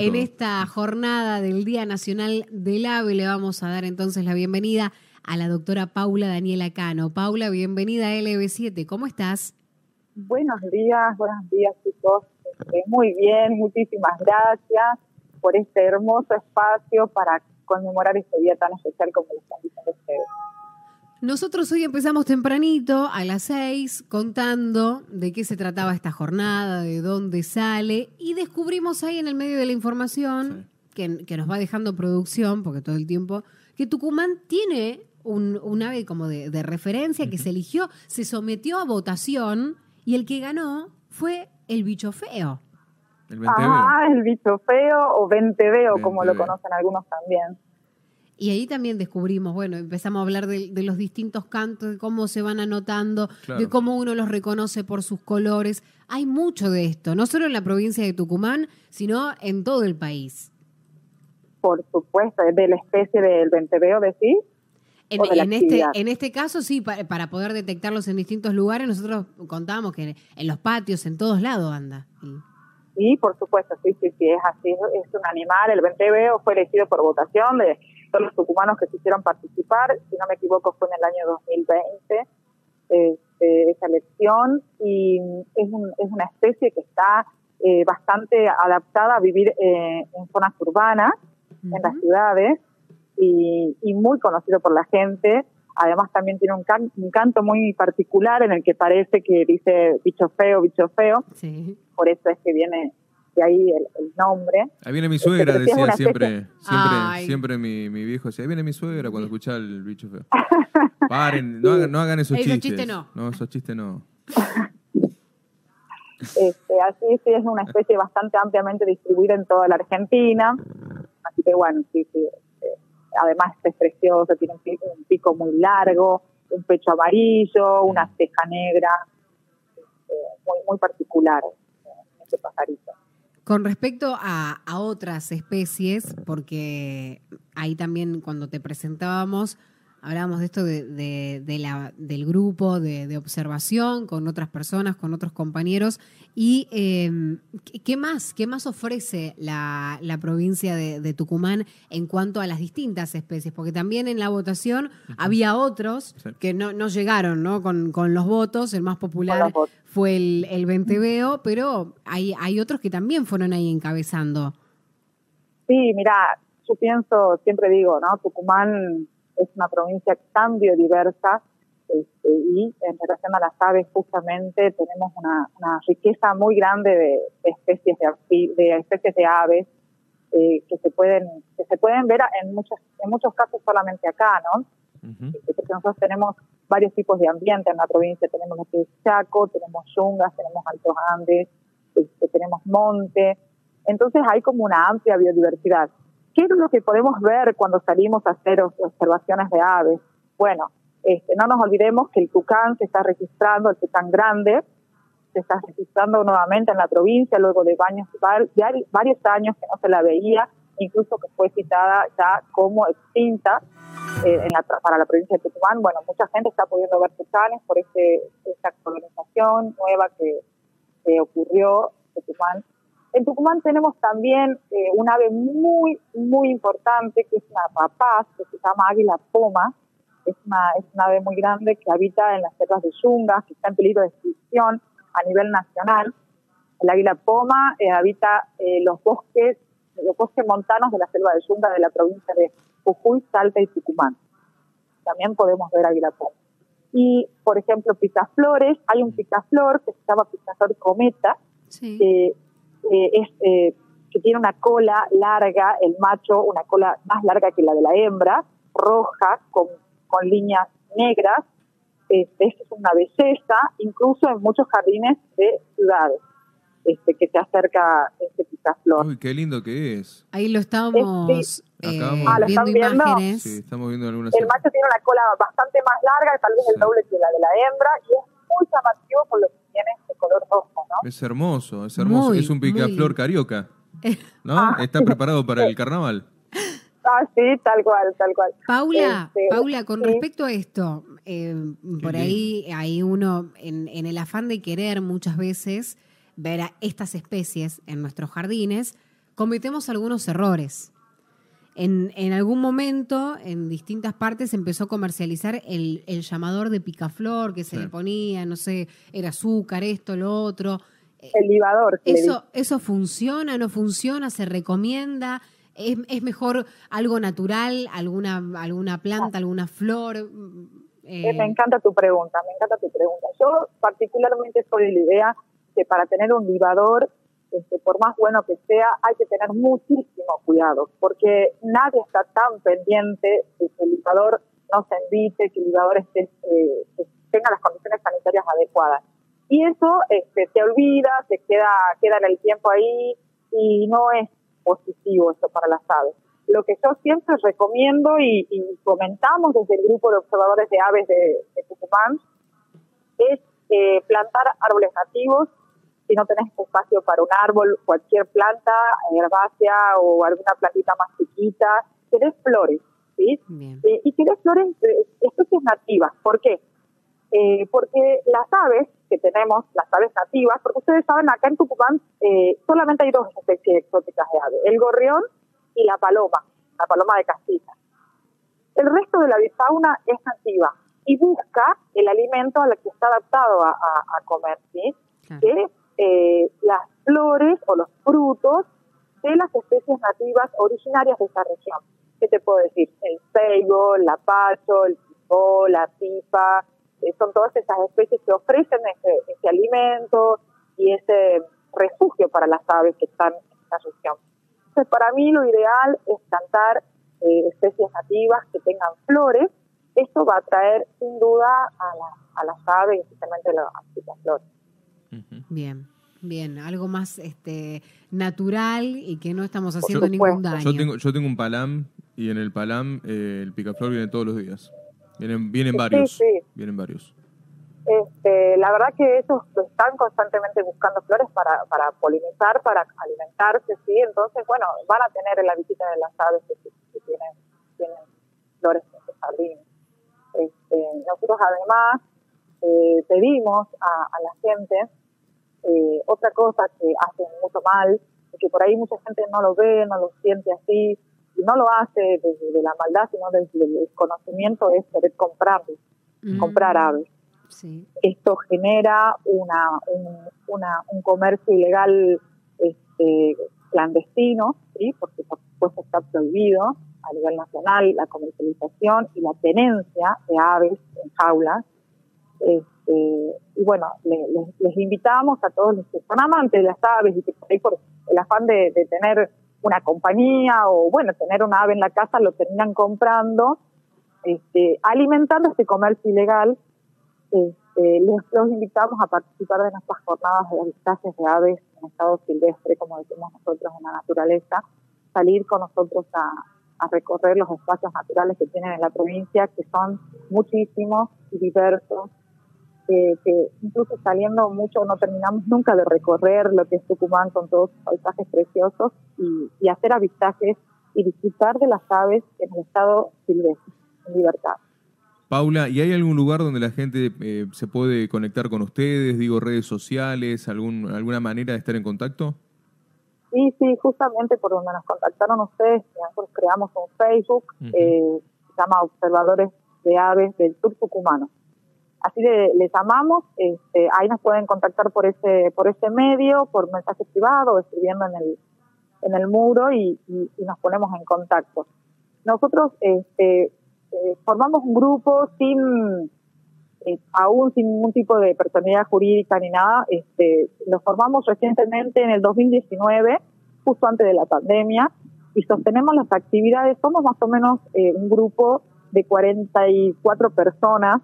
En esta jornada del Día Nacional del Ave le vamos a dar entonces la bienvenida a la doctora Paula Daniela Cano. Paula, bienvenida a LB7. ¿Cómo estás? Buenos días, buenos días chicos. Este, muy bien, muchísimas gracias por este hermoso espacio para conmemorar este día tan especial como lo están diciendo ustedes. Nosotros hoy empezamos tempranito, a las seis, contando de qué se trataba esta jornada, de dónde sale, y descubrimos ahí en el medio de la información, que, nos va dejando producción, porque todo el tiempo, que Tucumán tiene un, ave como de, referencia que se eligió, se sometió a votación, y el que ganó fue el bicho feo. El Ah, el bicho feo o venteveo, como lo conocen algunos también. Y ahí también descubrimos, bueno, empezamos a hablar de, los distintos cantos, de cómo se van anotando, de cómo uno los reconoce por sus colores. Hay mucho de esto, no solo en la provincia de Tucumán, sino en todo el país. Por supuesto, de la especie del venteveo, ¿decís? En, en este, en este caso, sí, para, poder detectarlos en distintos lugares, nosotros contábamos que en los patios, en todos lados anda. Sí, por supuesto, sí, sí, sí, es así, es un animal, el venteveo fue elegido por votación de todos los tucumanos que quisieron participar, si no me equivoco fue en el año 2020 este, esa elección y es, es, una especie que está eh, bastante adaptada a vivir eh, en zonas urbanas, en las ciudades y, muy conocido por la gente. Además también tiene un, un, canto muy particular en el que parece que dice bicho feo, bicho feo. Por eso es que viene ahí el, nombre. Ahí viene mi este, suegra, decía siempre, siempre, siempre mi, mi, viejo decía, ahí viene mi suegra cuando escuchaba el bicho feo. Paren, no hagan, no hagan esos chistes. no. No, esos chistes no. Este, así sí, es una especie bastante ampliamente distribuida en toda la Argentina. Así que bueno, sí, sí. Este, además es precioso, tiene un pico, muy largo, un pecho amarillo, una mm. ceja negra, este, muy, muy particular este pajarito. Con respecto a, otras especies, porque ahí también cuando te presentábamos hablábamos de esto de, la, del grupo de, observación con otras personas, con otros compañeros. ¿Y em, qué más? ¿Qué más ofrece la, provincia de, Tucumán en cuanto a las distintas especies? Porque también en la votación había otros que no, no llegaron ¿no? Con, con, los votos. El más popular fue el, el venteveo, pero hay, hay otros que también fueron ahí encabezando. Sí, mira, yo pienso, siempre digo, ¿no? Tucumán es una provincia tan biodiversa este, y en relación a las aves justamente tenemos una, riqueza muy grande de, especies de, de, especies de aves eh, que se pueden que se pueden ver en muchos en muchos casos solamente acá, ¿no? Este, porque nosotros tenemos varios tipos de ambiente en la provincia, tenemos lo que es Chaco, tenemos yungas, tenemos altos Andes, este, tenemos monte, entonces hay como una amplia biodiversidad. ¿Qué es lo que podemos ver cuando salimos a hacer observaciones de aves? Bueno, este, no nos olvidemos que el tucán se está registrando, el tucán grande, se está registrando nuevamente en la provincia luego de varios, varios años que no se la veía, incluso que fue citada ya como extinta eh, la, para la provincia de Tucumán. Bueno, mucha gente está pudiendo ver tucanes por este, esta colonización nueva que, que ocurrió Tucumán en Tucumán tenemos también eh, un ave muy, muy importante, que es una rapaz, que se llama águila poma. Es una, es una ave muy grande que habita en las selvas de Yungas, que está en peligro de extinción a nivel nacional. El águila poma eh, habita eh, los bosques los bosques montanos de la selva de Yungas de la provincia de Jujuy, Salta y Tucumán. También podemos ver águila poma. Y, por ejemplo, picaflores, hay un picaflor que se llama picaflor cometa, sí es, eh, que tiene una cola larga, el macho, una cola más larga que la de la hembra, roja, con, con líneas negras. Este, es una belleza, incluso en muchos jardines de ciudades. Este, que se acerca este picaflor. Uy, qué lindo que es. Ahí lo estábamos eh, ah, ¿lo viendo imágenes. Sí, estamos viendo algunas. El macho tiene una cola bastante más larga, tal vez el doble que la de la hembra, y es muy llamativo por lo que color rojo, ¿no? Es hermoso, es hermoso. es un picaflor carioca, ¿no? Ah. Está preparado para el carnaval. Ah, sí, tal cual, tal cual. Paula, este, Paula, con respecto a esto, eh, por ahí hay uno, en, en el afán de querer muchas veces ver a estas especies en nuestros jardines, cometemos algunos errores. En, en, algún momento, en distintas partes, empezó a comercializar el, llamador de picaflor que se le ponía, no sé, era azúcar, esto, lo otro. El libador. Eso, ¿Eso funciona, no funciona? ¿Se recomienda? ¿Es, ¿Es, mejor algo natural, alguna, alguna planta, alguna flor? Eh, me encanta tu pregunta, me encanta tu pregunta. Yo particularmente soy la idea que para tener un libador este, por más bueno que sea, hay que tener muchísimo cuidado, porque nadie está tan pendiente de que el librador no se envite, que el librador esté, eh, tenga las condiciones sanitarias adecuadas. Y eso este, se olvida, se queda, queda en el tiempo ahí y no es positivo esto para las aves. Lo que yo siempre recomiendo y, comentamos desde el grupo de observadores de aves de, Tucumán es eh, plantar árboles nativos si no tenés espacio para un árbol, cualquier planta herbácea o alguna plantita más chiquita, querés flores, ¿sí? Eh, y querés flores, eh, especies nativas. ¿Por qué? Eh, porque las aves que tenemos, las aves nativas, porque ustedes saben, acá en Tucumán solamente hay dos especies exóticas de aves, el gorrión y la paloma, la paloma de Castilla. El resto de la bifauna es nativa y busca el alimento al que está adaptado a, comer, ¿sí? Eh, las flores o los frutos de las especies nativas originarias de esta región. ¿Qué te puedo decir? El ceibo, el lapacho, el pipó, la pipa, eh, son todas esas especies que ofrecen ese, ese, alimento y ese refugio para las aves que están en esta región. Entonces, para mí lo ideal es plantar eh, especies nativas que tengan flores. Esto va a traer sin duda a, a las aves, especialmente a las flores. Bien. Bien, algo más este natural y que no estamos haciendo ningún daño. Yo tengo, yo tengo un palam y en el palam eh, el picaflor viene todos los días. Vienen, vienen varios. Vienen varios. Este, la verdad que ellos están constantemente buscando flores para, para polinizar, para alimentarse, sí. Entonces, bueno, van a tener la visita de las aves que, tienen, tienen, flores en su jardín. Este, nosotros además eh, pedimos a, a la gente eh, otra cosa que hacen mucho mal, que por ahí mucha gente no lo ve, no lo siente así, y no lo hace desde la maldad, sino desde el desconocimiento, es querer comprar, mm. comprar aves. Esto genera una, un, un comercio ilegal este, clandestino, ¿sí? porque por supuesto está prohibido a nivel nacional la comercialización y la tenencia de aves en jaulas. Eh, y bueno, les invitamos a todos los que son amantes de las aves y que por ahí por el afán de, tener una compañía o bueno, tener una ave en la casa lo terminan comprando, este, alimentando este comercio ilegal. Este, les, los invitamos a participar de nuestras jornadas de avistajes de aves en estado silvestre, como decimos nosotros en la naturaleza, salir con nosotros a, a recorrer los espacios naturales que tienen en la provincia, que son muchísimos y diversos que, incluso saliendo mucho no terminamos nunca de recorrer lo que es Tucumán con todos sus paisajes preciosos y, hacer avistajes y disfrutar de las aves en el estado silvestre, en libertad. Paula, ¿y hay algún lugar donde la gente eh, se puede conectar con ustedes? Digo, redes sociales, algún, alguna manera de estar en contacto? Sí, sí, justamente por donde nos contactaron ustedes, nosotros creamos un Facebook, eh, se llama Observadores de Aves del Sur Tucumano. Así de, les amamos, este, ahí nos pueden contactar por ese, por ese medio, por mensaje privado, escribiendo en el, en el muro y, nos ponemos en contacto. Nosotros este, eh, formamos un grupo sin, eh, aún sin ningún tipo de personalidad jurídica ni nada, este, lo formamos recientemente en el 2019, justo antes de la pandemia, y sostenemos las actividades, somos más o menos eh, un grupo de 44 personas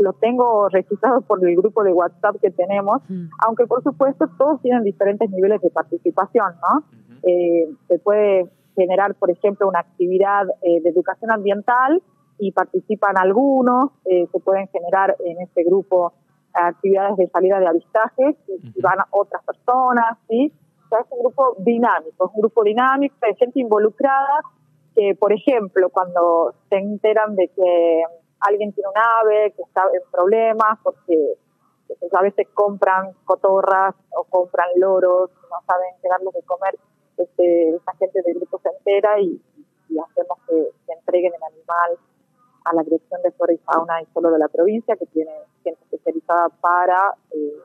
lo tengo registrado por el grupo de WhatsApp que tenemos, aunque por supuesto todos tienen diferentes niveles de participación, ¿no? Eh, se puede generar, por ejemplo, una actividad eh, de educación ambiental y participan algunos, eh, se pueden generar en este grupo actividades de salida de avistajes y, van otras personas, ¿sí? O sea, es un grupo dinámico, es un grupo dinámico de gente involucrada que, por ejemplo, cuando se enteran de que alguien tiene un ave que está en problemas porque pues, a veces compran cotorras o compran loros, no saben qué darles de comer este, esta gente del grupo se entera y, hacemos que, entreguen el animal a la Dirección de Flora y Fauna y solo de la provincia, que tiene gente especializada para eh,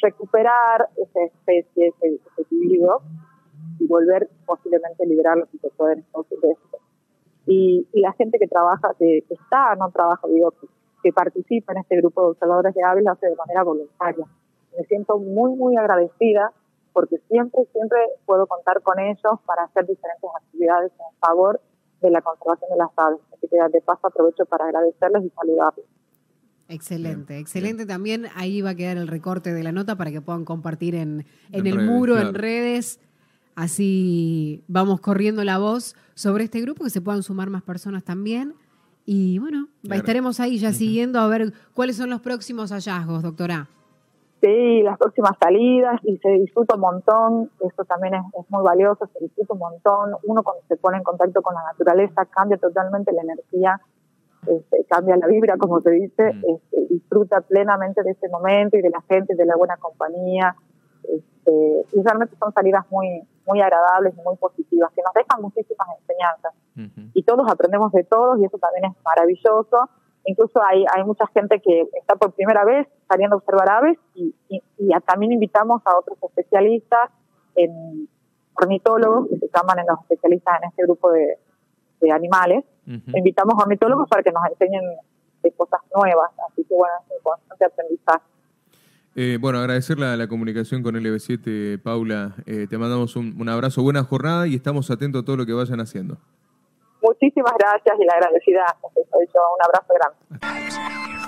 recuperar esa especie, ese, ese y volver posiblemente a liberarlo si se puede. En Y, y la gente que trabaja, que, está, no trabaja, digo, que, participa en este grupo de observadores de aves lo hace de manera voluntaria. Me siento muy, muy agradecida porque siempre, siempre puedo contar con ellos para hacer diferentes actividades en favor de la conservación de las aves. Así que de paso aprovecho para agradecerles y saludarles. Excelente, excelente. También ahí va a quedar el recorte de la nota para que puedan compartir en, en, el muro, en redes. Así vamos corriendo la voz sobre este grupo, que se puedan sumar más personas también. Y bueno, estaremos ahí ya siguiendo a ver cuáles son los próximos hallazgos, doctora. Sí, las próximas salidas y se disfruta un montón, esto también es, muy valioso, se disfruta un montón, uno cuando se pone en contacto con la naturaleza cambia totalmente la energía, este, cambia la vibra, como se dice, mm. este, disfruta plenamente de ese momento y de la gente, de la buena compañía, este, y realmente son salidas muy, muy agradables y muy positivas, que nos dejan muchísimas enseñanzas. Y todos aprendemos de todos y eso también es maravilloso Incluso hay, hay mucha gente que está por primera vez saliendo a observar aves y, también invitamos a otros especialistas, en ornitólogos, que se llaman en los especialistas en este grupo de, animales. Invitamos a ornitólogos para que nos enseñen de cosas nuevas. Así que bueno, es un constante aprendizaje. Eh, bueno, agradecerle la, comunicación con LB7, Paula. Eh, te mandamos un, un, abrazo, buena jornada y estamos atentos a todo lo que vayan haciendo. Muchísimas gracias y la agradecida. Un abrazo grande.